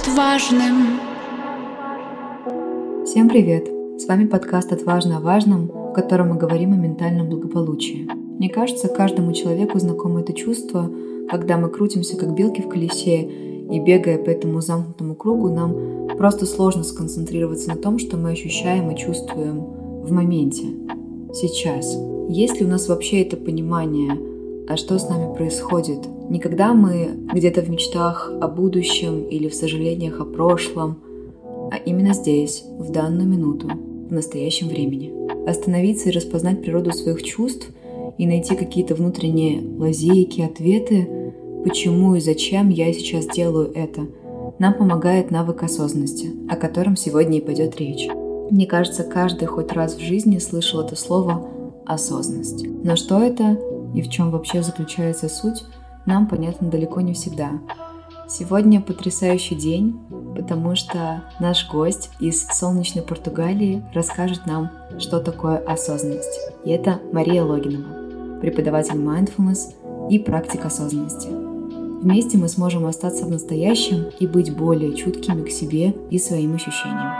отважным. Всем привет! С вами подкаст «Отважно о важном», в котором мы говорим о ментальном благополучии. Мне кажется, каждому человеку знакомо это чувство, когда мы крутимся как белки в колесе, и бегая по этому замкнутому кругу, нам просто сложно сконцентрироваться на том, что мы ощущаем и чувствуем в моменте, сейчас. Есть ли у нас вообще это понимание, а что с нами происходит? Не когда мы где-то в мечтах о будущем или в сожалениях о прошлом, а именно здесь, в данную минуту, в настоящем времени. Остановиться и распознать природу своих чувств и найти какие-то внутренние лазейки, ответы, почему и зачем я сейчас делаю это, нам помогает навык осознанности, о котором сегодня и пойдет речь. Мне кажется, каждый хоть раз в жизни слышал это слово «осознанность». Но что это и в чем вообще заключается суть, нам понятно далеко не всегда. Сегодня потрясающий день, потому что наш гость из солнечной Португалии расскажет нам, что такое осознанность. И это Мария Логинова, преподаватель mindfulness и практик осознанности. Вместе мы сможем остаться в настоящем и быть более чуткими к себе и своим ощущениям.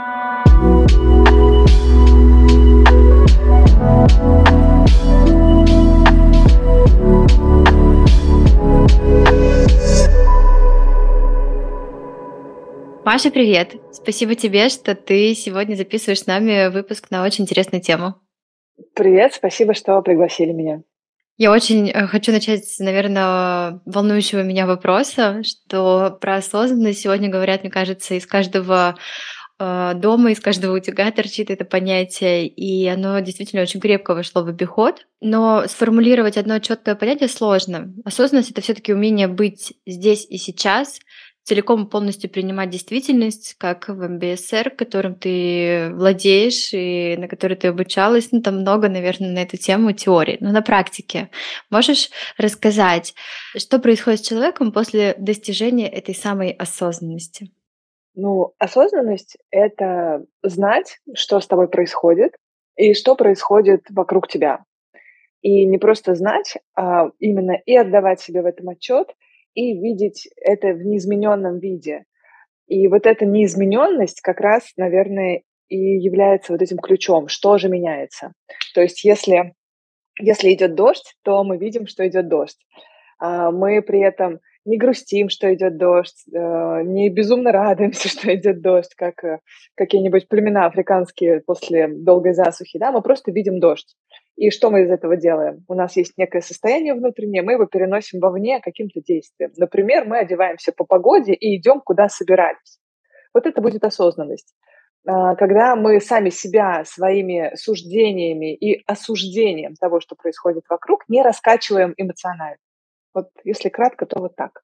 Маша, привет! Спасибо тебе, что ты сегодня записываешь с нами выпуск на очень интересную тему. Привет, спасибо, что пригласили меня. Я очень э, хочу начать, наверное, волнующего меня вопроса, что про осознанность сегодня говорят, мне кажется, из каждого э, дома, из каждого утюга торчит это понятие, и оно действительно очень крепко вошло в обиход. Но сформулировать одно четкое понятие сложно. Осознанность это все-таки умение быть здесь и сейчас, целиком и полностью принимать действительность, как в МБСР, которым ты владеешь и на который ты обучалась. Ну, там много, наверное, на эту тему теории. Но на практике можешь рассказать, что происходит с человеком после достижения этой самой осознанности? Ну, осознанность — это знать, что с тобой происходит и что происходит вокруг тебя. И не просто знать, а именно и отдавать себе в этом отчет — и видеть это в неизмененном виде. И вот эта неизмененность как раз, наверное, и является вот этим ключом, что же меняется. То есть если, если идет дождь, то мы видим, что идет дождь. А мы при этом не грустим, что идет дождь, э, не безумно радуемся, что идет дождь, как э, какие-нибудь племена африканские после долгой засухи, да, мы просто видим дождь. И что мы из этого делаем? У нас есть некое состояние внутреннее, мы его переносим вовне каким-то действием. Например, мы одеваемся по погоде и идем, куда собирались. Вот это будет осознанность. А, когда мы сами себя своими суждениями и осуждением того, что происходит вокруг, не раскачиваем эмоционально. Вот если кратко, то вот так.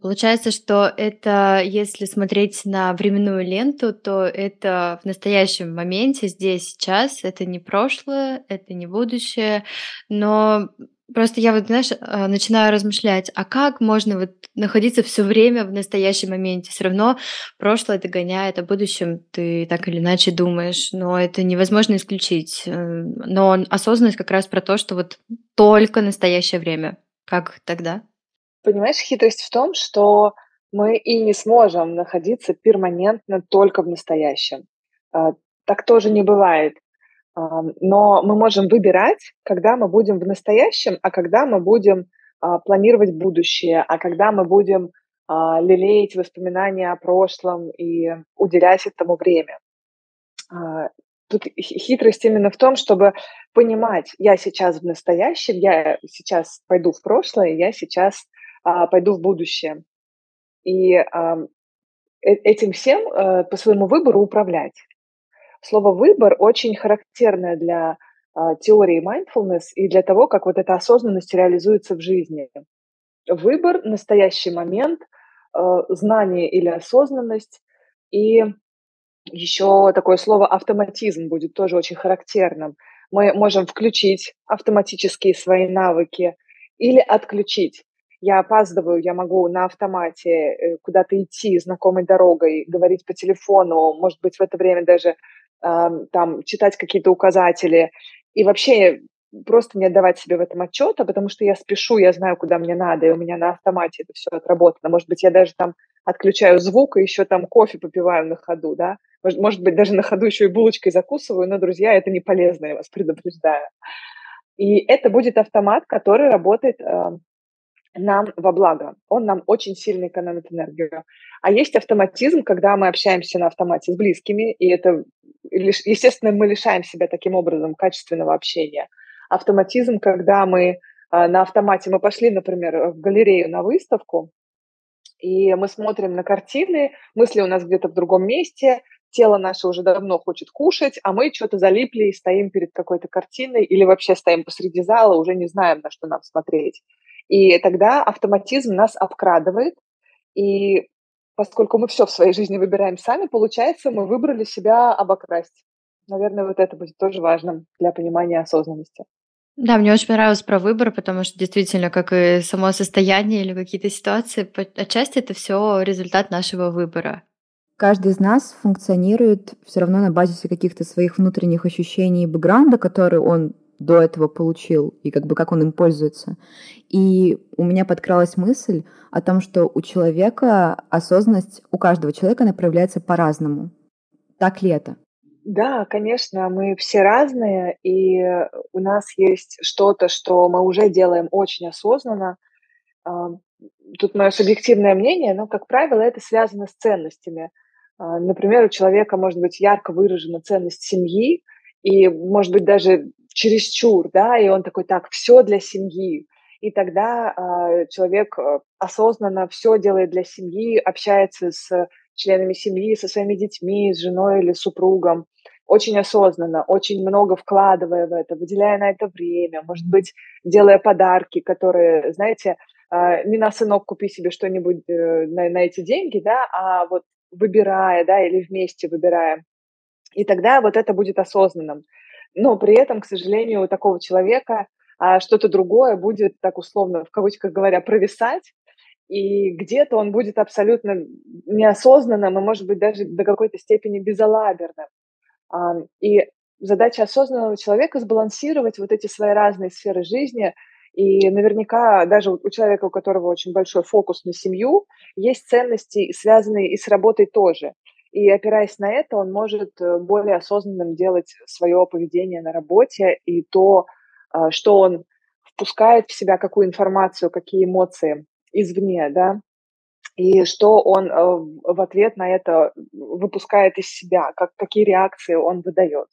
Получается, что это, если смотреть на временную ленту, то это в настоящем моменте, здесь, сейчас. Это не прошлое, это не будущее. Но просто я вот, знаешь, а, начинаю размышлять, а как можно вот находиться все время в настоящем моменте? Все равно прошлое догоняет, о будущем ты так или иначе думаешь, но это невозможно исключить. Э, но осознанность как раз про то, что вот только настоящее время. Как тогда? Понимаешь, хитрость в том, что мы и не сможем находиться перманентно только в настоящем. А, так тоже не бывает. А, но мы можем выбирать, когда мы будем в настоящем, а когда мы будем а, планировать будущее, а когда мы будем лелеять воспоминания о прошлом и уделять этому время. Тут хитрость именно в том, чтобы понимать, я сейчас в настоящем, я сейчас пойду в прошлое, я сейчас пойду в будущее. И а, э, этим всем а, по своему выбору управлять. Слово «выбор» очень характерное для а, теории mindfulness и для того, как вот эта осознанность реализуется в жизни. Выбор, настоящий момент, а, знание или осознанность и еще такое слово автоматизм будет тоже очень характерным. Мы можем включить автоматические свои навыки или отключить я опаздываю, я могу на автомате э, куда-то идти знакомой дорогой, говорить по телефону, может быть, в это время даже там читать какие-то указатели и вообще просто не отдавать себе в этом отчета, потому что я спешу, я знаю, куда мне надо, и у меня на автомате это все отработано. Может быть, я даже там отключаю звук и еще там кофе попиваю на ходу, да. Может, может быть, даже на ходу еще и булочкой закусываю, но, друзья, это не полезно, я вас предупреждаю. И это будет автомат, который работает э, нам во благо. Он нам очень сильно экономит энергию. А есть автоматизм, когда мы общаемся на автомате с близкими, и это, естественно, мы лишаем себя таким образом качественного общения. Автоматизм, когда мы а, на автомате, мы пошли, например, в галерею на выставку, и мы смотрим на картины, мысли у нас где-то в другом месте, тело наше уже давно хочет кушать, а мы что-то залипли и стоим перед какой-то картиной или вообще стоим посреди зала, уже не знаем, на что нам смотреть. И тогда автоматизм нас обкрадывает, и поскольку мы все в своей жизни выбираем сами, получается, мы выбрали себя обокрасть. Наверное, вот это будет тоже важным для понимания осознанности. Да, мне очень понравилось про выбор, потому что действительно, как и само состояние или какие-то ситуации, отчасти это все результат нашего выбора. Каждый из нас функционирует все равно на базе каких-то своих внутренних ощущений и бэкграунда, который он до этого получил и как бы как он им пользуется. И у меня подкралась мысль о том, что у человека осознанность, у каждого человека она проявляется по-разному. Так ли это? Да, конечно, мы все разные, и у нас есть что-то, что мы уже делаем очень осознанно. А, тут мое субъективное мнение, но, как правило, это связано с ценностями. А, например, у человека может быть ярко выражена ценность семьи, и, может быть, даже чересчур, да, и он такой, так, все для семьи. И тогда э, человек осознанно все делает для семьи, общается с членами семьи, со своими детьми, с женой или супругом, очень осознанно, очень много вкладывая в это, выделяя на это время, может быть, делая подарки, которые, знаете, э, не на сынок купи себе что-нибудь э, на, на эти деньги, да, а вот выбирая, да, или вместе выбирая. И тогда вот это будет осознанным но при этом, к сожалению, у такого человека а, что-то другое будет, так условно, в кавычках говоря, провисать, и где-то он будет абсолютно неосознанным и, может быть, даже до какой-то степени безалаберным. А, и задача осознанного человека сбалансировать вот эти свои разные сферы жизни, и наверняка даже у человека, у которого очень большой фокус на семью, есть ценности, связанные и с работой тоже. И опираясь на это, он может э, более осознанным делать свое поведение на работе и то, а, что он впускает в себя, какую информацию, какие эмоции извне, да, и что он э, в ответ на это выпускает из себя, как, какие реакции он выдает.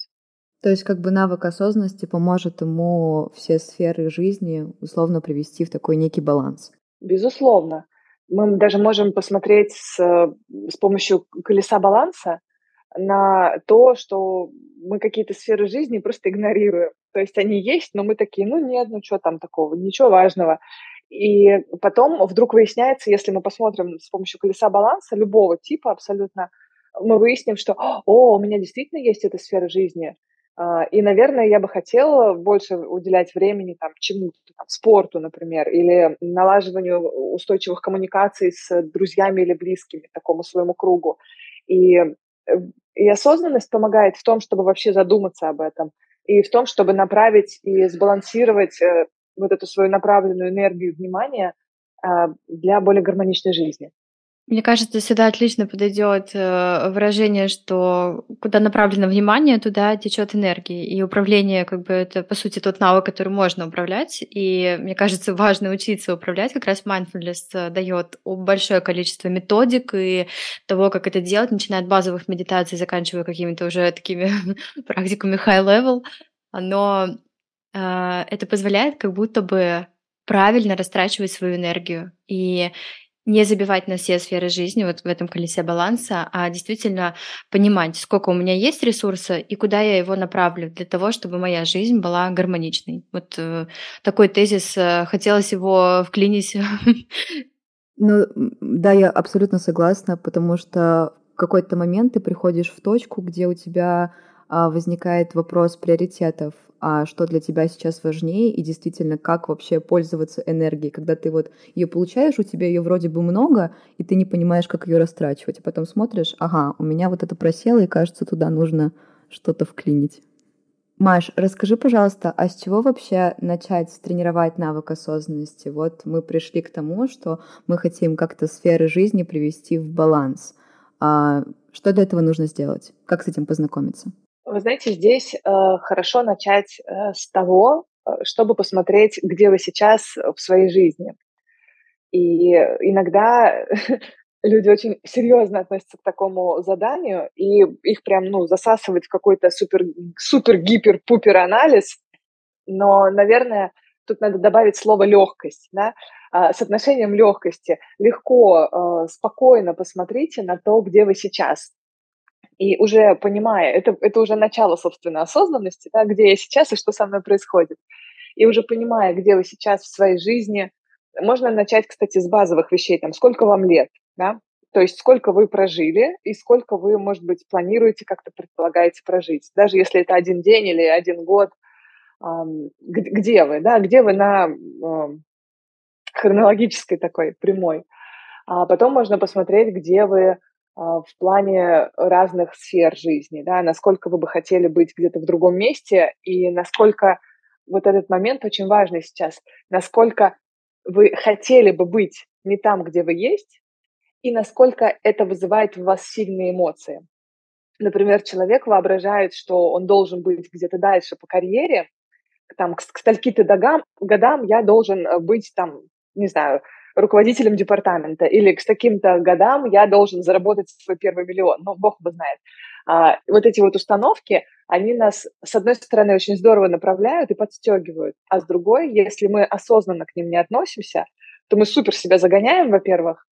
То есть как бы навык осознанности поможет ему все сферы жизни условно привести в такой некий баланс. Безусловно. Мы даже можем посмотреть с, с помощью колеса баланса на то, что мы какие-то сферы жизни просто игнорируем. То есть они есть, но мы такие, ну нет, ну что там такого, ничего важного. И потом вдруг выясняется, если мы посмотрим с помощью колеса баланса любого типа абсолютно, мы выясним, что, о, у меня действительно есть эта сфера жизни, и, наверное, я бы хотела больше уделять времени там, чему-то, там, спорту, например, или налаживанию устойчивых коммуникаций с друзьями или близкими, такому своему кругу. И, э, и осознанность помогает в том, чтобы вообще задуматься об этом, и в том, чтобы направить и сбалансировать э, вот эту свою направленную энергию внимания а, для более гармоничной жизни. Мне кажется, сюда отлично подойдет э, выражение, что куда направлено внимание, туда течет энергия. И управление, как бы, это, по сути, тот навык, который можно управлять. И мне кажется, важно учиться управлять. Как раз mindfulness дает большое количество методик и того, как это делать, начиная от базовых медитаций, заканчивая какими-то уже такими практиками high level. Но э, это позволяет как будто бы правильно растрачивать свою энергию. И не забивать на все сферы жизни вот в этом колесе баланса, а действительно понимать, сколько у меня есть ресурса и куда я его направлю для того, чтобы моя жизнь была гармоничной. Вот э, такой тезис, э, хотелось его вклинить. Ну, да, я абсолютно согласна, потому что в какой-то момент ты приходишь в точку, где у тебя возникает вопрос приоритетов а что для тебя сейчас важнее и действительно как вообще пользоваться энергией, когда ты вот ее получаешь, у тебя ее вроде бы много, и ты не понимаешь, как ее растрачивать, а потом смотришь, ага, у меня вот это просело, и кажется, туда нужно что-то вклинить. Маш, расскажи, пожалуйста, а с чего вообще начать тренировать навык осознанности? Вот мы пришли к тому, что мы хотим как-то сферы жизни привести в баланс. А что для этого нужно сделать? Как с этим познакомиться? Вы знаете, здесь э, хорошо начать э, с того, э, чтобы посмотреть, где вы сейчас в своей жизни. И иногда люди очень серьезно относятся к такому заданию, и их прям, ну, засасывать в какой-то супер, супер, гипер, пупер анализ. Но, наверное, тут надо добавить слово легкость, да, а, с отношением легкости. Легко, спокойно посмотрите на то, где вы сейчас. И уже понимая, это, это уже начало, собственно, осознанности, да, где я сейчас и что со мной происходит. И уже понимая, где вы сейчас в своей жизни, можно начать, кстати, с базовых вещей, там, сколько вам лет, да, то есть сколько вы прожили и сколько вы, может быть, планируете, как-то предполагаете прожить. Даже если это один день или один год, где вы, да, где вы на хронологической такой прямой. А потом можно посмотреть, где вы в плане разных сфер жизни, да, насколько вы бы хотели быть где-то в другом месте и насколько вот этот момент очень важный сейчас, насколько вы хотели бы быть не там, где вы есть, и насколько это вызывает в вас сильные эмоции. Например, человек воображает, что он должен быть где-то дальше по карьере, там, к, к стальки-то годам, годам я должен э, быть там, не знаю, руководителем департамента, или к таким-то годам я должен заработать свой первый миллион. Ну, бог бы знает. А, вот эти вот установки, они нас, с одной стороны, очень здорово направляют и подстегивают, а с другой, если мы осознанно к ним не относимся, то мы супер себя загоняем, во-первых,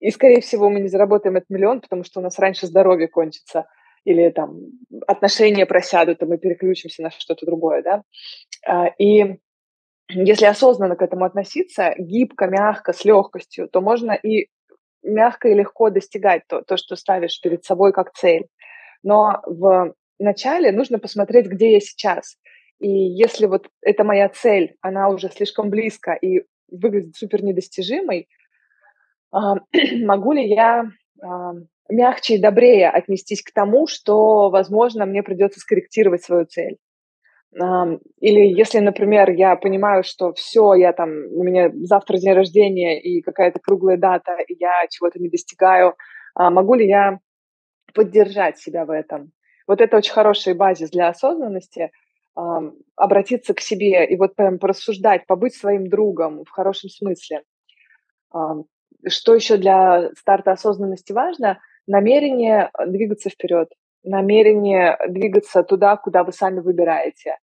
и, скорее всего, мы не заработаем этот миллион, потому что у нас раньше здоровье кончится или там отношения просядут, и мы переключимся на что-то другое, да. А, и если осознанно к этому относиться, гибко, мягко, с легкостью, то можно и мягко и легко достигать то, то, что ставишь перед собой как цель. Но в начале нужно посмотреть, где я сейчас. И если вот эта моя цель, она уже слишком близко и выглядит супер недостижимой, а, могу ли я а, мягче и добрее отнестись к тому, что, возможно, мне придется скорректировать свою цель. Или если, например, я понимаю, что все, я там, у меня завтра день рождения и какая-то круглая дата, и я чего-то не достигаю, а, могу ли я поддержать себя в этом? Вот это очень хороший базис для осознанности, обратиться к себе и вот прям порассуждать, побыть своим другом в хорошем смысле. Что еще для старта осознанности важно? Намерение э, двигаться вперед, намерение двигаться туда, куда вы сами выбираете.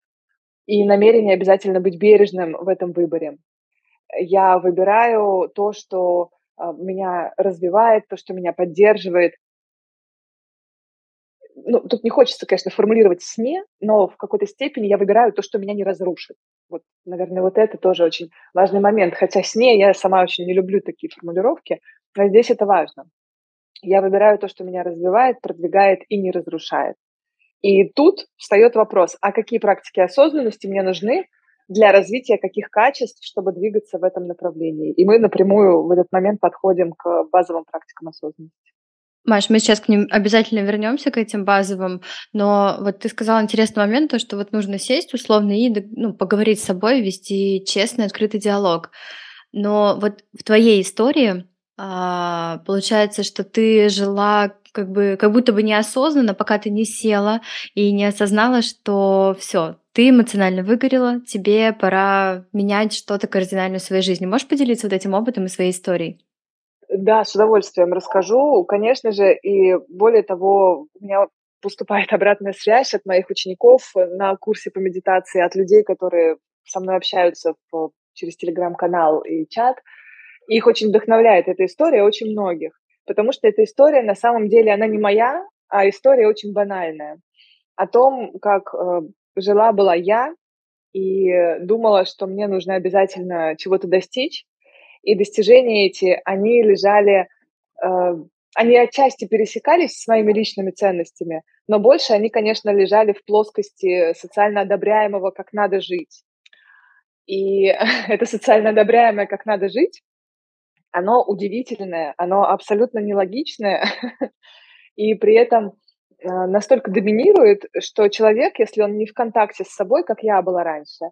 И намерение обязательно быть бережным в этом выборе. Я выбираю то, что э, меня развивает, то, что меня поддерживает. Ну, тут не хочется, конечно, формулировать сне, но в какой-то степени я выбираю то, что меня не разрушит. Вот, наверное, вот это тоже очень важный момент. Хотя с ней я сама очень не люблю такие формулировки, но здесь это важно. Я выбираю то, что меня развивает, продвигает и не разрушает. И тут встает вопрос, а какие практики осознанности мне нужны для развития каких качеств, чтобы двигаться в этом направлении. И мы напрямую в этот момент подходим к базовым практикам осознанности. Маш, мы сейчас к ним обязательно вернемся, к этим базовым, но вот ты сказала интересный момент, то, что вот нужно сесть условно и ну, поговорить с собой, вести честный, открытый диалог. Но вот в твоей истории а, получается, что ты жила как бы как будто бы неосознанно, пока ты не села и не осознала, что все, ты эмоционально выгорела, тебе пора менять что-то кардинально в своей жизни. Можешь поделиться вот этим опытом и своей историей? Да, с удовольствием расскажу. Конечно же, и более того, у меня поступает обратная связь от моих учеников на курсе по медитации, от людей, которые со мной общаются в, через телеграм-канал и чат. Их очень вдохновляет эта история очень многих, потому что эта история на самом деле, она не моя, а история очень банальная. О том, как э, жила-была я и думала, что мне нужно обязательно чего-то достичь, и достижения эти, они лежали, э, они отчасти пересекались с моими личными ценностями, но больше они, конечно, лежали в плоскости социально одобряемого, как надо жить. И это социально одобряемое, как надо жить, оно удивительное, оно абсолютно нелогичное, и при этом настолько доминирует, что человек, если он не в контакте с собой, как я была раньше,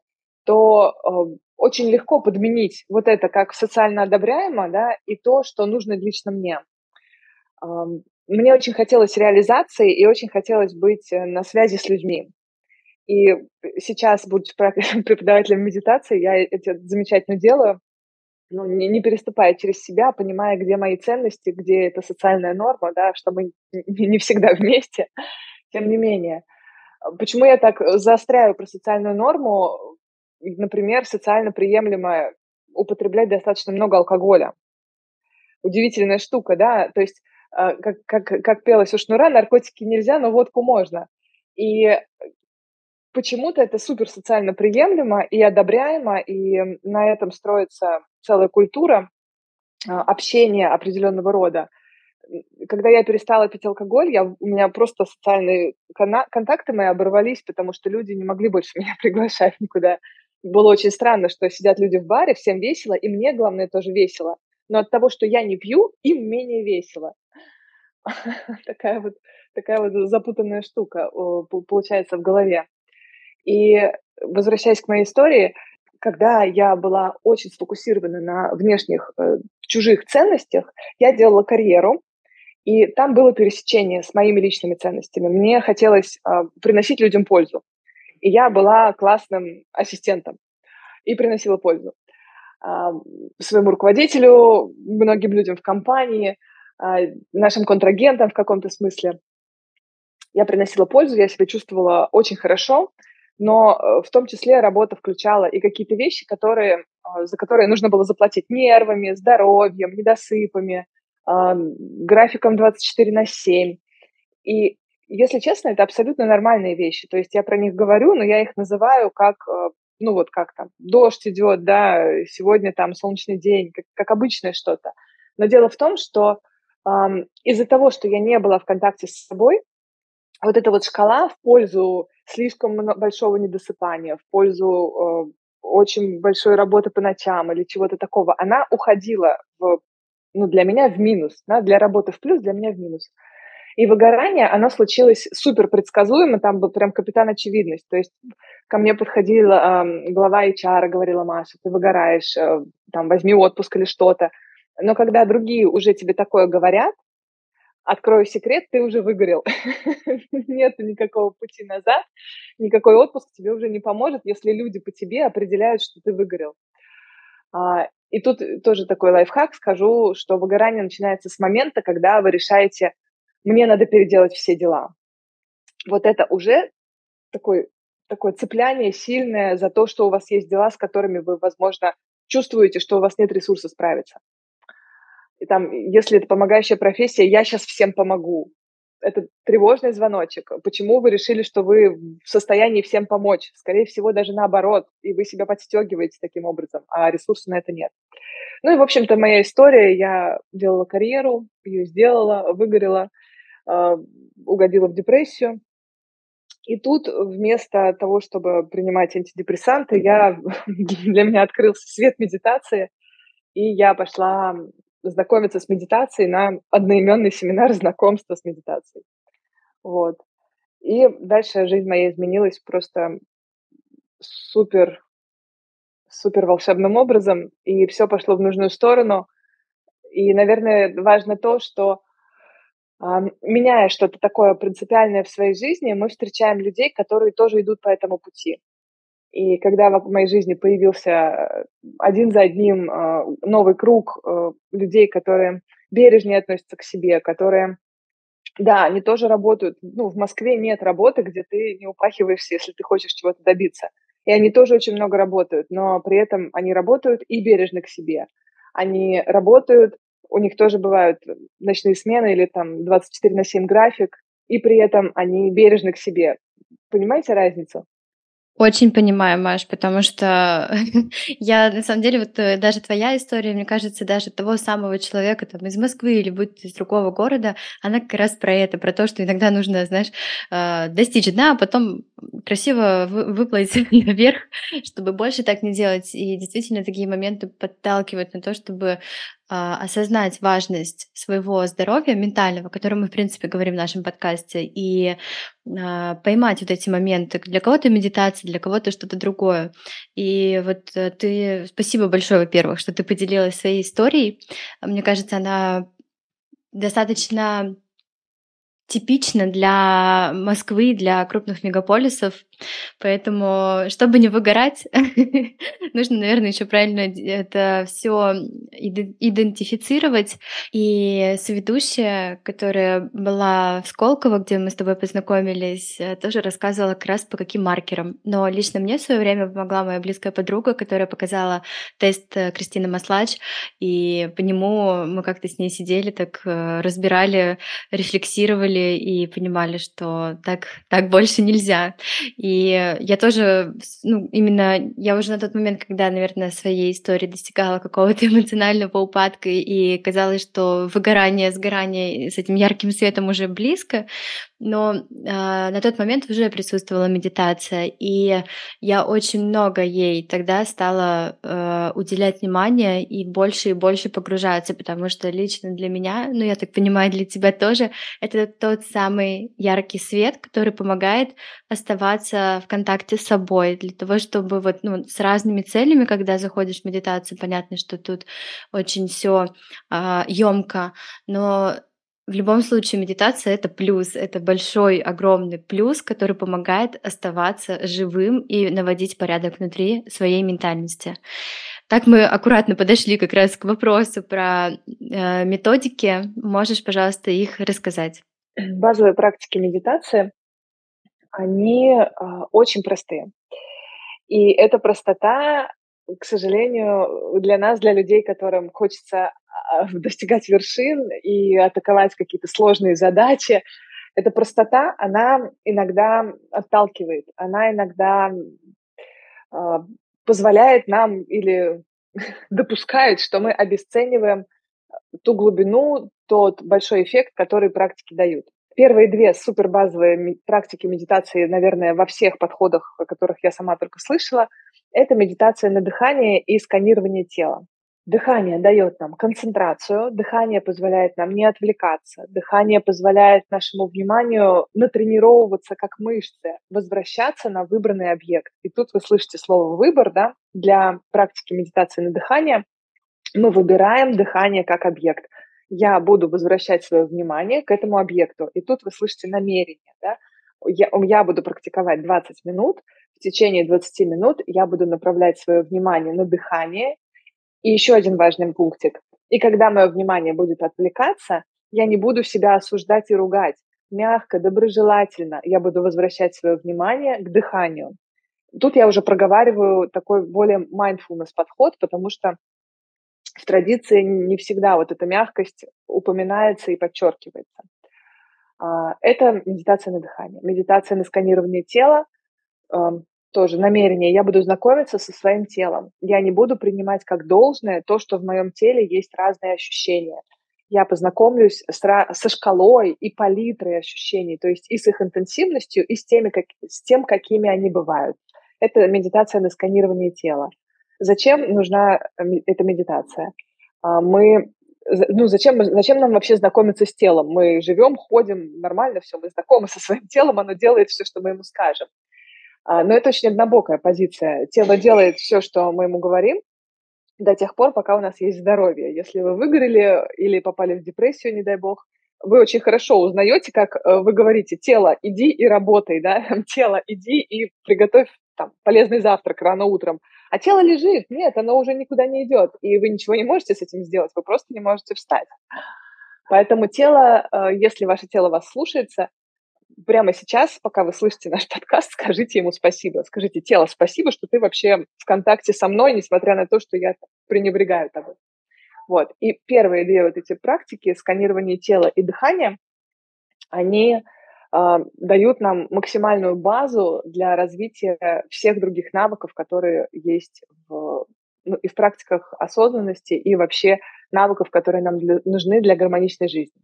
то э, очень легко подменить вот это как социально одобряемо, да, и то, что нужно лично мне. Мне очень хотелось реализации и очень хотелось быть э, на связи с людьми. И сейчас, будучи преподавателем медитации, я это замечательно делаю, ну, не, не переступая через себя, понимая, где мои ценности, где это социальная норма, да, что мы не, всегда вместе, тем не менее. Почему я так заостряю про социальную норму? Например, социально приемлемо употреблять достаточно много алкоголя. Удивительная штука, да, то есть а, как, как, как пелось у Шнура, наркотики нельзя, но водку можно. И почему-то это супер социально приемлемо и одобряемо, и на этом строится целая культура а, общения определенного рода. Когда я перестала пить алкоголь, я, у меня просто социальные контакты мои оборвались, потому что люди не могли больше меня приглашать никуда. Было очень странно, что сидят люди в баре, всем весело, и мне, главное, тоже весело. Но от того, что я не пью, им менее весело. такая вот такая вот запутанная штука получается в голове. И возвращаясь к моей истории, когда я была очень сфокусирована на внешних э, чужих ценностях, я делала карьеру, и там было пересечение с моими личными ценностями. Мне хотелось э, приносить людям пользу. И я была классным ассистентом и приносила пользу э, своему руководителю, многим людям в компании – а, нашим контрагентам в каком-то смысле. Я приносила пользу, я себя чувствовала очень хорошо, но э, в том числе работа включала и какие-то вещи, которые, а, за которые нужно было заплатить нервами, здоровьем, недосыпами, а, графиком 24 на 7. И, если честно, это абсолютно нормальные вещи. То есть я про них говорю, но я их называю как, э, ну вот как там, дождь идет, да, сегодня там солнечный день, как, как обычное что-то. Но дело в том, что из-за того, что я не была в контакте с собой, вот эта вот шкала в пользу слишком большого недосыпания, в пользу э, очень большой работы по ночам или чего-то такого, она уходила в, ну, для меня в минус, да, для работы в плюс, для меня в минус. И выгорание, оно случилось супер предсказуемо, там был прям капитан очевидность. То есть ко мне подходила э, глава HR, говорила, Маша, ты выгораешь, э, там, возьми отпуск или что-то. Но когда другие уже тебе такое говорят, открою секрет, ты уже выгорел. Нет никакого пути назад, никакой отпуск тебе уже не поможет, если люди по тебе определяют, что ты выгорел. А, и тут тоже такой лайфхак скажу, что выгорание начинается с момента, когда вы решаете, мне надо переделать все дела. Вот это уже такой, такое цепляние сильное за то, что у вас есть дела, с которыми вы, возможно, чувствуете, что у вас нет ресурса справиться. И там, если это помогающая профессия, я сейчас всем помогу. Это тревожный звоночек. Почему вы решили, что вы в состоянии всем помочь? Скорее всего, даже наоборот. И вы себя подстегиваете таким образом, а ресурса на это нет. Ну и, в общем-то, моя история. Я делала карьеру, ее сделала, выгорела, э, угодила в депрессию. И тут вместо того, чтобы принимать антидепрессанты, я, для меня открылся свет медитации, и я пошла знакомиться с медитацией на одноименный семинар знакомства с медитацией. Вот. И дальше жизнь моя изменилась просто супер, супер волшебным образом, и все пошло в нужную сторону. И, наверное, важно то, что меняя что-то такое принципиальное в своей жизни, мы встречаем людей, которые тоже идут по этому пути. И когда в моей жизни появился э, один за одним э, новый круг э, людей, которые бережнее относятся к себе, которые, да, они тоже работают. Ну, в Москве нет работы, где ты не упахиваешься, если ты хочешь чего-то добиться. И они тоже очень много работают, но при этом они работают и бережны к себе. Они работают, у них тоже бывают ночные смены или там 24 на 7 график, и при этом они бережны к себе. Понимаете разницу? Очень понимаю, Маш, потому что я, на самом деле, вот э, даже твоя история, мне кажется, даже того самого человека там из Москвы или будь из другого города, она как раз про это, про то, что иногда нужно, знаешь, э, достичь дна, а потом красиво выплыть наверх, чтобы больше так не делать. И действительно такие моменты подталкивают на то, чтобы а, осознать важность своего здоровья ментального, о котором мы, в принципе, говорим в нашем подкасте, и а, поймать вот эти моменты. Для кого-то медитация, для кого-то что-то другое. И вот э, ты, спасибо большое, во-первых, что ты поделилась своей историей. Мне кажется, она достаточно типично для Москвы, для крупных мегаполисов. Поэтому, чтобы не выгорать, нужно, наверное, еще правильно это все идентифицировать. И соведущая, которая была в Сколково, где мы с тобой познакомились, э, тоже рассказывала как раз по каким маркерам. Но лично мне в свое время помогла моя близкая подруга, которая показала тест э, Кристины Маслач, и по нему мы как-то с ней сидели, так э, разбирали, рефлексировали и понимали, что так, так больше нельзя. И я тоже, ну, именно, я уже на тот момент, когда, наверное, своей истории достигала какого-то эмоционального упадка, и казалось, что выгорание, сгорание с этим ярким светом уже близко, но э, на тот момент уже присутствовала медитация, и я очень много ей тогда стала э, уделять внимание и больше и больше погружаться, потому что лично для меня, ну я так понимаю, для тебя тоже, это тот самый яркий свет, который помогает оставаться в контакте с собой, для того, чтобы вот ну, с разными целями, когда заходишь в медитацию, понятно, что тут очень все э, а, емко, но в любом случае медитация это плюс, это большой, огромный плюс, который помогает оставаться живым и наводить порядок внутри своей ментальности. Так мы аккуратно подошли как раз к вопросу про э, методики. Можешь, пожалуйста, их рассказать? Базовые практики медитации, они э, очень простые. И эта простота, к сожалению, для нас, для людей, которым хочется достигать вершин и атаковать какие-то сложные задачи. Эта простота, она иногда отталкивает, она иногда э, позволяет нам или допускает, что мы обесцениваем ту глубину, тот большой эффект, который практики дают. Первые две супербазовые практики медитации, наверное, во всех подходах, о которых я сама только слышала, это медитация на дыхание и сканирование тела. Дыхание дает нам концентрацию, дыхание позволяет нам не отвлекаться, дыхание позволяет нашему вниманию натренировываться как мышцы, возвращаться на выбранный объект. И тут вы слышите слово «выбор», да, для практики медитации на дыхание мы выбираем дыхание как объект. Я буду возвращать свое внимание к этому объекту. И тут вы слышите намерение, да, я, я буду практиковать 20 минут, в течение 20 минут я буду направлять свое внимание на дыхание и еще один важный пунктик. И когда мое внимание будет отвлекаться, я не буду себя осуждать и ругать. Мягко, доброжелательно я буду возвращать свое внимание к дыханию. Тут я уже проговариваю такой более mindfulness подход, потому что в традиции не всегда вот эта мягкость упоминается и подчеркивается. А, это медитация на дыхание, медитация на сканирование тела, тоже намерение, я буду знакомиться со своим телом. Я не буду принимать как должное то, что в моем теле есть разные ощущения. Я познакомлюсь с, со шкалой и палитрой ощущений, то есть и с их интенсивностью, и с, теми, как, с тем, какими они бывают. Это медитация на сканирование тела. Зачем нужна э, эта медитация? А, мы ну, зачем, зачем нам вообще знакомиться с телом? Мы живем, ходим, нормально все, мы знакомы со своим телом, оно делает все, что мы ему скажем. А, но это очень однобокая позиция. Тело делает все, что мы ему говорим, до тех пор, пока у нас есть здоровье. Если вы выгорели или попали в депрессию, не дай бог, вы очень хорошо узнаете, как э, вы говорите, тело, иди и работай, да, тело, иди и приготовь там, полезный завтрак рано утром. А тело лежит, нет, оно уже никуда не идет, и вы ничего не можете с этим сделать, вы просто не можете встать. Поэтому тело, э, если ваше тело вас слушается, прямо сейчас, пока вы слышите наш подкаст, скажите ему спасибо. Скажите, тело, спасибо, что ты вообще в контакте со мной, несмотря на то, что я пренебрегаю тобой. Вот. И первые две вот эти практики, сканирование тела и дыхания, они э, дают нам максимальную базу для развития всех других навыков, которые есть в, ну, и в практиках осознанности, и вообще навыков, которые нам для, нужны для гармоничной жизни.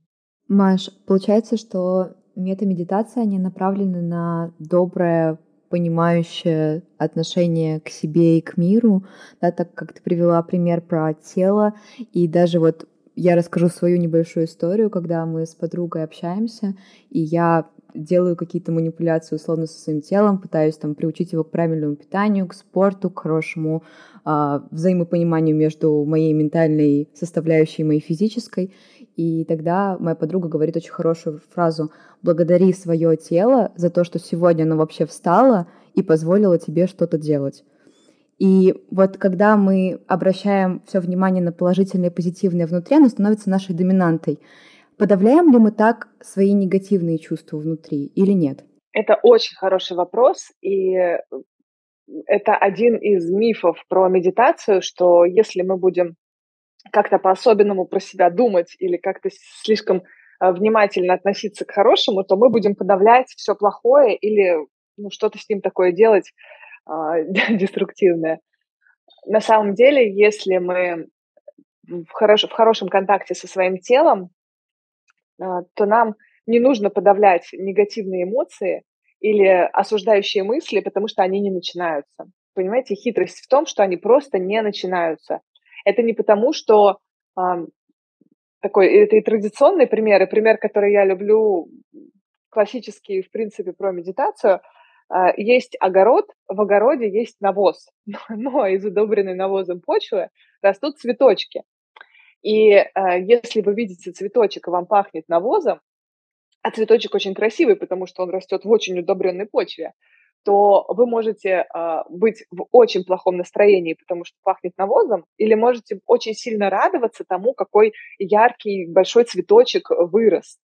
Маш, получается, что метамедитации, они направлены на доброе понимающее отношение к себе и к миру, да, так как ты привела пример про тело, и даже вот я расскажу свою небольшую историю, когда мы с подругой общаемся, и я делаю какие-то манипуляции условно со своим телом, пытаюсь там приучить его к правильному питанию, к спорту, к хорошему э, взаимопониманию между моей ментальной составляющей и моей физической. И тогда моя подруга говорит очень хорошую фразу «Благодари свое тело за то, что сегодня оно вообще встало и позволило тебе что-то делать». И вот когда мы обращаем все внимание на положительное и позитивное внутри, оно становится нашей доминантой. Подавляем ли мы так свои негативные чувства внутри или нет? Это очень хороший вопрос, и это один из мифов про медитацию, что если мы будем как-то по-особенному про себя думать или как-то слишком а, внимательно относиться к хорошему, то мы будем подавлять все плохое или ну, что-то с ним такое делать а, деструктивное. На самом деле, если мы в, хорош, в хорошем контакте со своим телом, а, то нам не нужно подавлять негативные эмоции или осуждающие мысли, потому что они не начинаются. Понимаете, хитрость в том, что они просто не начинаются. Это не потому, что э, такой, это и традиционный пример, пример, который я люблю, классический, в принципе, про медитацию. Э, есть огород, в огороде есть навоз, но, но из удобренной навозом почвы растут цветочки. И э, если вы видите цветочек, и вам пахнет навозом, а цветочек очень красивый, потому что он растет в очень удобренной почве, то вы можете э, быть в очень плохом настроении, потому что пахнет навозом, или можете очень сильно радоваться тому, какой яркий большой цветочек вырос.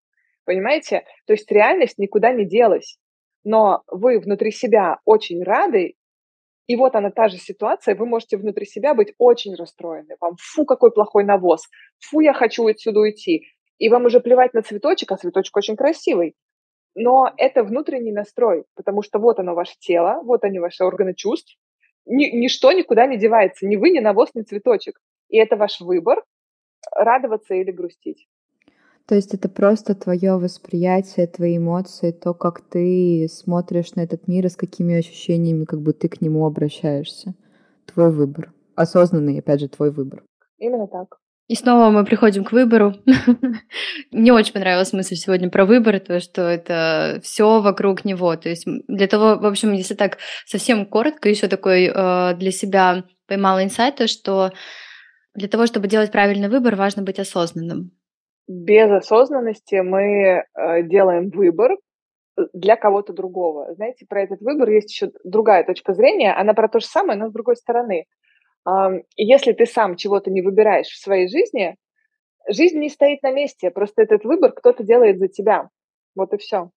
Понимаете? То есть реальность никуда не делась, но вы внутри себя очень рады, и вот она та же ситуация, вы можете внутри себя быть очень расстроены. Вам, фу, какой плохой навоз, фу, я хочу отсюда уйти. И вам уже плевать на цветочек, а цветочек очень красивый. Но это внутренний настрой, потому что вот оно ваше тело, вот они ваши органы чувств. Ни, ничто никуда не девается, ни вы, ни навоз, ни цветочек. И это ваш выбор радоваться или грустить. То есть это просто твое восприятие, твои эмоции, то, как ты смотришь на этот мир и с какими ощущениями как бы ты к нему обращаешься. Твой выбор. Осознанный, опять же, твой выбор. Именно так. И снова мы приходим к выбору. Мне очень понравилась мысль сегодня про выбор, то, что это все вокруг него. То есть для того, в общем, если так совсем коротко, еще такой э, для себя поймала инсайт, то, что для того, чтобы делать правильный выбор, важно быть осознанным. Без осознанности мы э, делаем выбор э, для кого-то другого. Знаете, про этот выбор есть еще другая точка зрения. Она про то же самое, но с другой стороны. Если ты сам чего-то не выбираешь в своей жизни, жизнь не стоит на месте, просто этот выбор кто-то делает за тебя. Вот и все.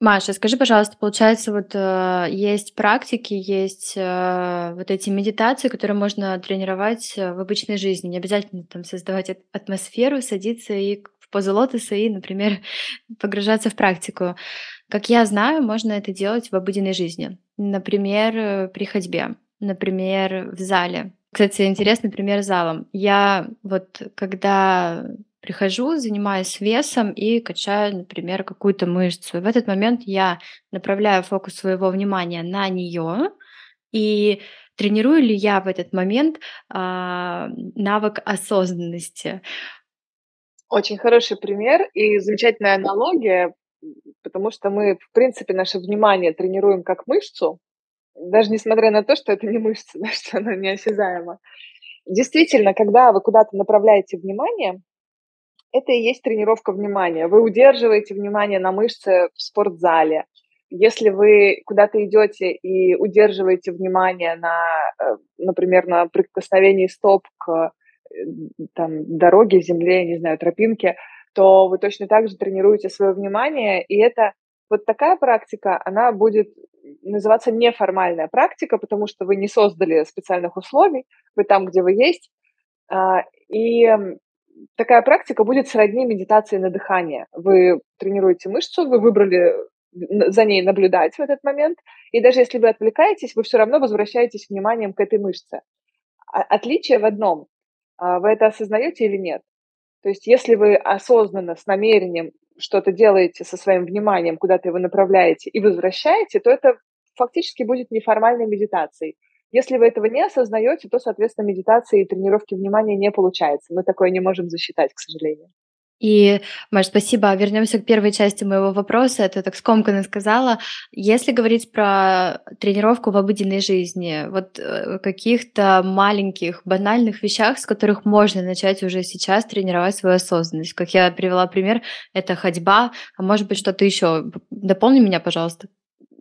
Маша, скажи, пожалуйста, получается, вот э, есть практики, есть э, вот эти медитации, которые можно тренировать э, в обычной жизни, не обязательно там создавать атмосферу, садиться и в позу лотоса и, например, погружаться в практику. Как я знаю, можно это делать в обыденной жизни, например, э, при ходьбе например, в зале. Кстати, интересный пример залом. Я вот когда прихожу, занимаюсь весом и качаю, например, какую-то мышцу. В этот момент я направляю фокус своего внимания на нее и тренирую ли я в этот момент а, навык осознанности. Очень хороший пример и замечательная аналогия, потому что мы, в принципе, наше внимание тренируем как мышцу, даже несмотря на то, что это не мышца, да, что она неосязаема. Действительно, когда вы куда-то направляете внимание, это и есть тренировка внимания. Вы удерживаете внимание на мышце в спортзале. Если вы куда-то идете и удерживаете внимание на, э, например, на прикосновении стоп к э, там, дороге, земле, не знаю, тропинке, то вы точно так же тренируете свое внимание, и это вот такая практика, она будет называться неформальная практика, потому что вы не создали специальных условий, вы там, где вы есть. А, и такая практика будет сродни медитации на дыхание. Вы тренируете мышцу, вы выбрали за ней наблюдать в этот момент, и даже если вы отвлекаетесь, вы все равно возвращаетесь вниманием к этой мышце. А, отличие в одном. А, вы это осознаете или нет? То есть если вы осознанно, с намерением что-то делаете со своим вниманием, куда-то его направляете и возвращаете, то это фактически будет неформальной медитацией. Если вы этого не осознаете, то, соответственно, медитации и тренировки внимания не получается. Мы такое не можем засчитать, к сожалению. И, Маш, спасибо. Вернемся к первой части моего вопроса. Это так скомканно сказала. Если говорить про тренировку в обыденной жизни, вот э, каких-то маленьких, банальных вещах, с которых можно начать уже сейчас тренировать свою осознанность. Как я привела пример, это ходьба, а может быть что-то еще. Дополни меня, пожалуйста.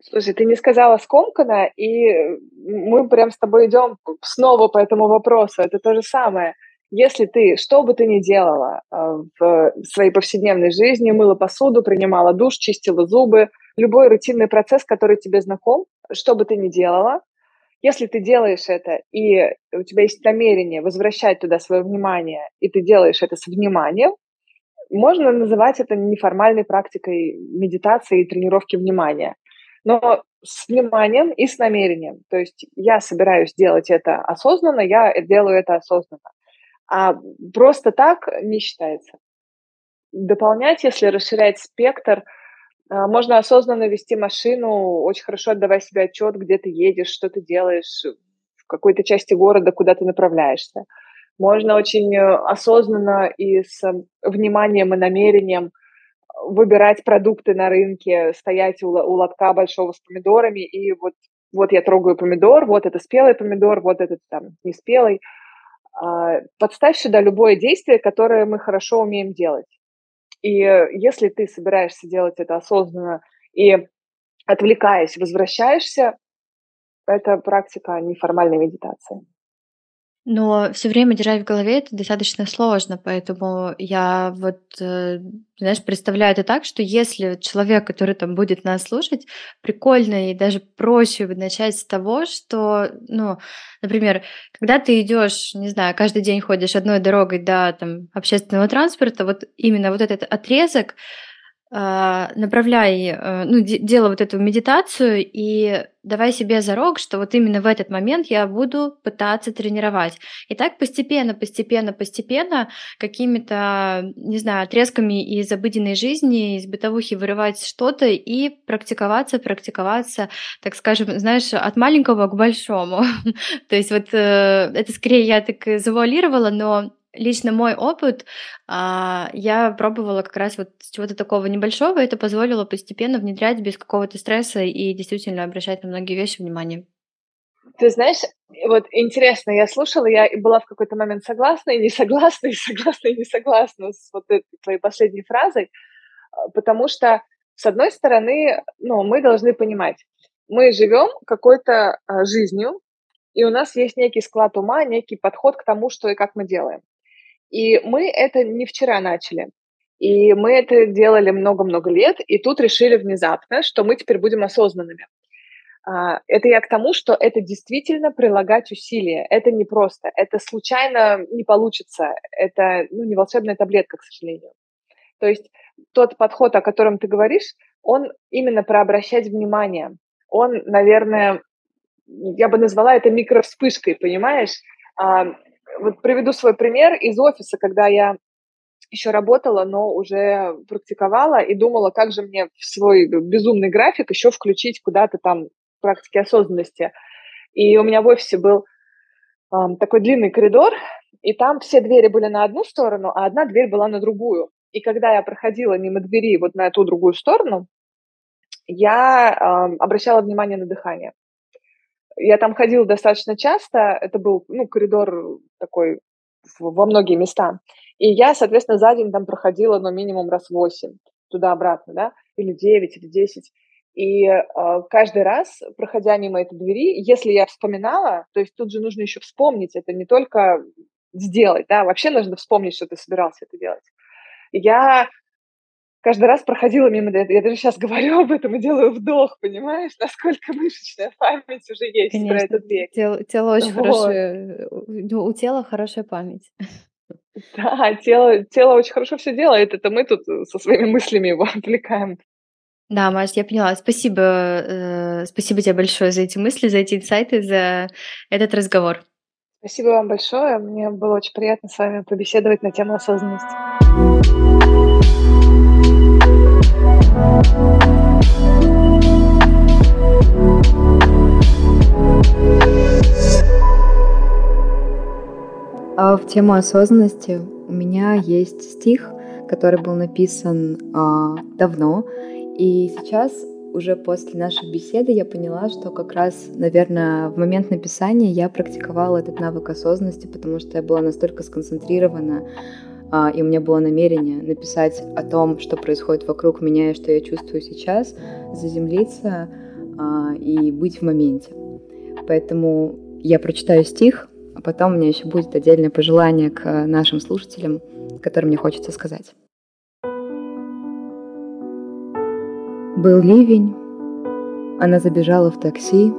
Слушай, ты не сказала скомканно, и мы прям с тобой идем снова по этому вопросу. Это то же самое – если ты, что бы ты ни делала э, в своей повседневной жизни, мыла посуду, принимала душ, чистила зубы, любой рутинный процесс, который тебе знаком, что бы ты ни делала, если ты делаешь это, и у тебя есть намерение возвращать туда свое внимание, и ты делаешь это с вниманием, можно называть это неформальной практикой медитации и тренировки внимания. Но с вниманием и с намерением. То есть я собираюсь делать это осознанно, я делаю это осознанно. А просто так не считается. Дополнять, если расширять спектр, а, можно осознанно вести машину, очень хорошо отдавая себе отчет, где ты едешь, что ты делаешь, в какой-то части города, куда ты направляешься. Можно очень э, осознанно и с вниманием и намерением выбирать продукты на рынке, стоять у, лотка большого с помидорами, и вот, вот я трогаю помидор, вот это спелый помидор, вот этот там не спелый. А, подставь сюда любое действие, которое мы хорошо умеем делать. И если ты собираешься делать это осознанно и отвлекаясь, возвращаешься, это практика неформальной медитации. Но все время держать в голове это достаточно сложно, поэтому я вот, э, знаешь, представляю это так, что если человек, который там будет нас слушать, прикольно и даже проще начать с того, что, ну, например, когда ты идешь, не знаю, каждый день ходишь одной дорогой до там общественного транспорта, вот именно вот этот отрезок, направляй, э, ну, делай вот эту медитацию и давай себе зарок, что вот именно в этот момент я буду пытаться тренировать. И так постепенно, постепенно, постепенно какими-то, не знаю, отрезками из обыденной жизни, из бытовухи вырывать что-то и практиковаться, практиковаться, так скажем, знаешь, от маленького к большому. То есть вот э, это скорее я так завуалировала, но лично мой опыт, а, я пробовала как раз вот чего-то такого небольшого, это позволило постепенно внедрять без какого-то стресса и действительно обращать на многие вещи внимание. Ты знаешь, вот интересно, я слушала, я была в какой-то момент согласна и не согласна, и согласна и не согласна с вот этой твоей последней фразой, а, потому что, с одной стороны, ну, мы должны понимать, мы живем какой-то а, жизнью, и у нас есть некий склад ума, некий подход к тому, что и как мы делаем. И мы это не вчера начали. И мы это делали много-много лет, и тут решили внезапно, что мы теперь будем осознанными. А, это я к тому, что это действительно прилагать усилия. Это не просто. Это случайно не получится. Это ну, не волшебная таблетка, к сожалению. То есть тот подход, о котором ты говоришь, он именно про обращать внимание. Он, наверное, я бы назвала это микровспышкой, понимаешь? Вот приведу свой пример из офиса, когда я еще работала, но уже практиковала и думала, как же мне в свой безумный график еще включить куда-то там практики осознанности. И у меня в офисе был э, такой длинный коридор, и там все двери были на одну сторону, а одна дверь была на другую. И когда я проходила мимо двери вот на эту другую сторону, я э, обращала внимание на дыхание. Я там ходила достаточно часто, это был, ну, коридор такой во многие места. И я, соответственно, за день там проходила, ну, минимум раз восемь туда-обратно, да, или девять, или десять. И э, каждый раз, проходя мимо этой двери, если я вспоминала, то есть тут же нужно еще вспомнить, это не только сделать, да, вообще нужно вспомнить, что ты собирался это делать. Я каждый раз проходила мимо. Я даже сейчас говорю об этом и делаю вдох, понимаешь, насколько мышечная память уже есть Конечно. про этот век. Тело, тело очень вот. хорошее, у тела хорошая память. Да, тело, тело очень хорошо все делает, это мы тут со своими мыслями его отвлекаем. Да, Маш, я поняла. Спасибо, э, спасибо тебе большое за эти мысли, за эти инсайты, за этот разговор. Спасибо вам большое. Мне было очень приятно с вами побеседовать на тему осознанности. А в тему осознанности у меня есть стих, который был написан а, давно, и сейчас уже после нашей беседы я поняла, что как раз, наверное, в момент написания я практиковала этот навык осознанности, потому что я была настолько сконцентрирована и у меня было намерение написать о том, что происходит вокруг меня и что я чувствую сейчас, заземлиться а, и быть в моменте. Поэтому я прочитаю стих, а потом у меня еще будет отдельное пожелание к нашим слушателям, которое мне хочется сказать. Был ливень, она забежала в такси,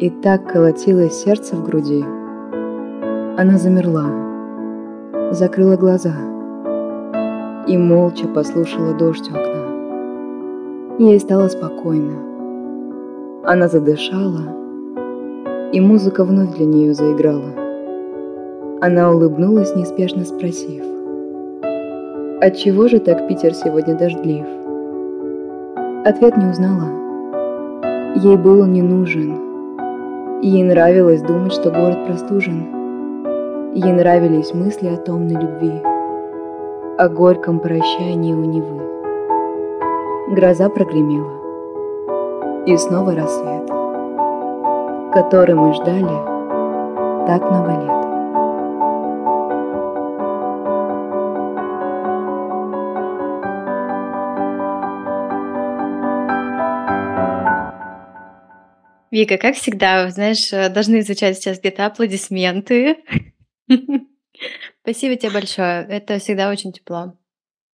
и так колотилось сердце в груди. Она замерла, закрыла глаза и молча послушала дождь у окна. Ей стало спокойно. Она задышала, и музыка вновь для нее заиграла. Она улыбнулась, неспешно спросив, «Отчего же так Питер сегодня дождлив?» Ответ не узнала. Ей был он не нужен. Ей нравилось думать, что город простужен. Ей нравились мысли о томной любви, о горьком прощании у Невы. Гроза прогремела. И снова рассвет, который мы ждали так много лет. Вика, как всегда, знаешь, э, должны звучать сейчас где-то аплодисменты. Спасибо тебе большое. Это всегда очень тепло.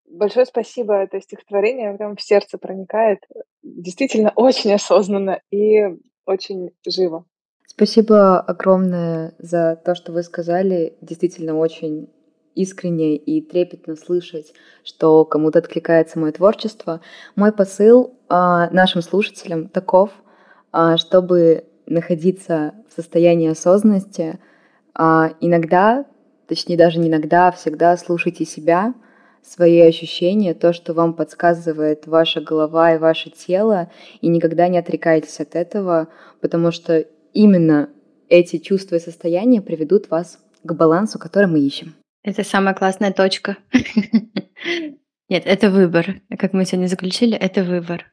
Большое спасибо. Это стихотворение прям в сердце проникает. Действительно очень осознанно и очень живо. Спасибо огромное за то, что вы сказали. Действительно очень искренне и трепетно слышать, что кому-то откликается мое творчество. Мой посыл э, нашим слушателям таков — а, чтобы находиться в состоянии осознанности, а, иногда, точнее даже не иногда, а всегда слушайте себя, свои ощущения, то, что вам подсказывает ваша голова и ваше тело, и никогда не отрекайтесь от этого, потому что именно эти чувства и состояния приведут вас к балансу, который мы ищем. Это самая классная точка. Нет, это выбор. Как мы сегодня заключили, это выбор.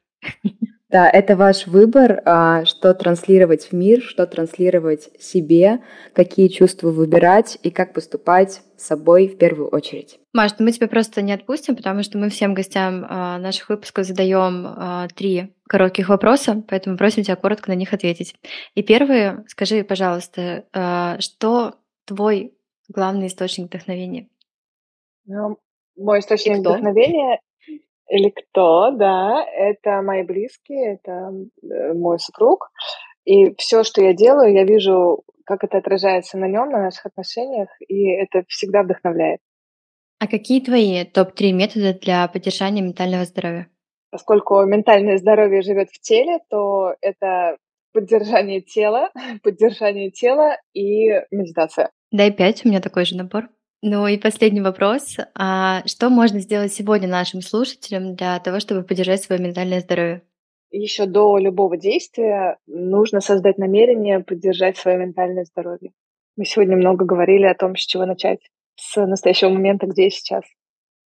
Да, это ваш выбор, а, что транслировать в мир, что транслировать себе, какие чувства выбирать и как поступать с собой в первую очередь. Маш, ну мы тебя просто не отпустим, потому что мы всем гостям а, наших выпусков задаем а, три коротких вопроса, поэтому просим тебя коротко на них ответить. И первый, скажи, пожалуйста, что твой главный источник вдохновения? Ну, мой источник вдохновения или кто, да, это мои близкие, это э, мой супруг. И все, что я делаю, я вижу, как это отражается на нем, на наших отношениях, и это всегда вдохновляет. А какие твои топ-3 метода для поддержания ментального здоровья? Поскольку ментальное здоровье живет в теле, то это поддержание тела, поддержание тела и медитация. Дай пять, у меня такой же набор. Ну и последний вопрос. А что можно сделать сегодня нашим слушателям для того, чтобы поддержать свое ментальное здоровье? Еще до любого действия нужно создать намерение поддержать свое ментальное здоровье. Мы сегодня много говорили о том, с чего начать. С настоящего момента, где и сейчас.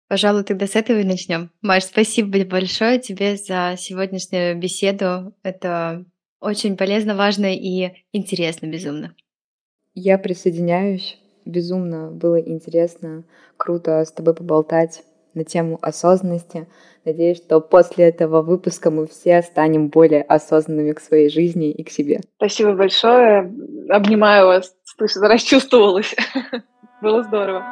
Пожалуй, тогда с этого и начнем. Маш, спасибо большое тебе за сегодняшнюю беседу. Это очень полезно, важно и интересно безумно. Я присоединяюсь безумно было интересно, круто с тобой поболтать на тему осознанности. Надеюсь, что после этого выпуска мы все станем более осознанными к своей жизни и к себе. Спасибо большое. Обнимаю вас. Слышу, расчувствовалась. Было здорово.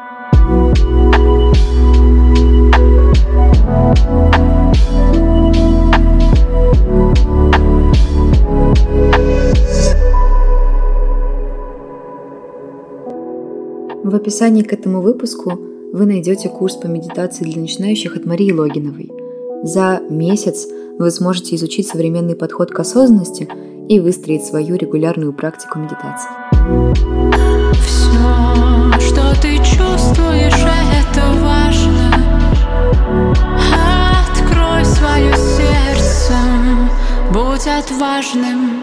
В описании к этому выпуску вы найдете курс по медитации для начинающих от Марии Логиновой. За месяц вы сможете изучить современный подход к осознанности и выстроить свою регулярную практику медитации. Все, что ты чувствуешь, это важно. Открой свое сердце, будь отважным.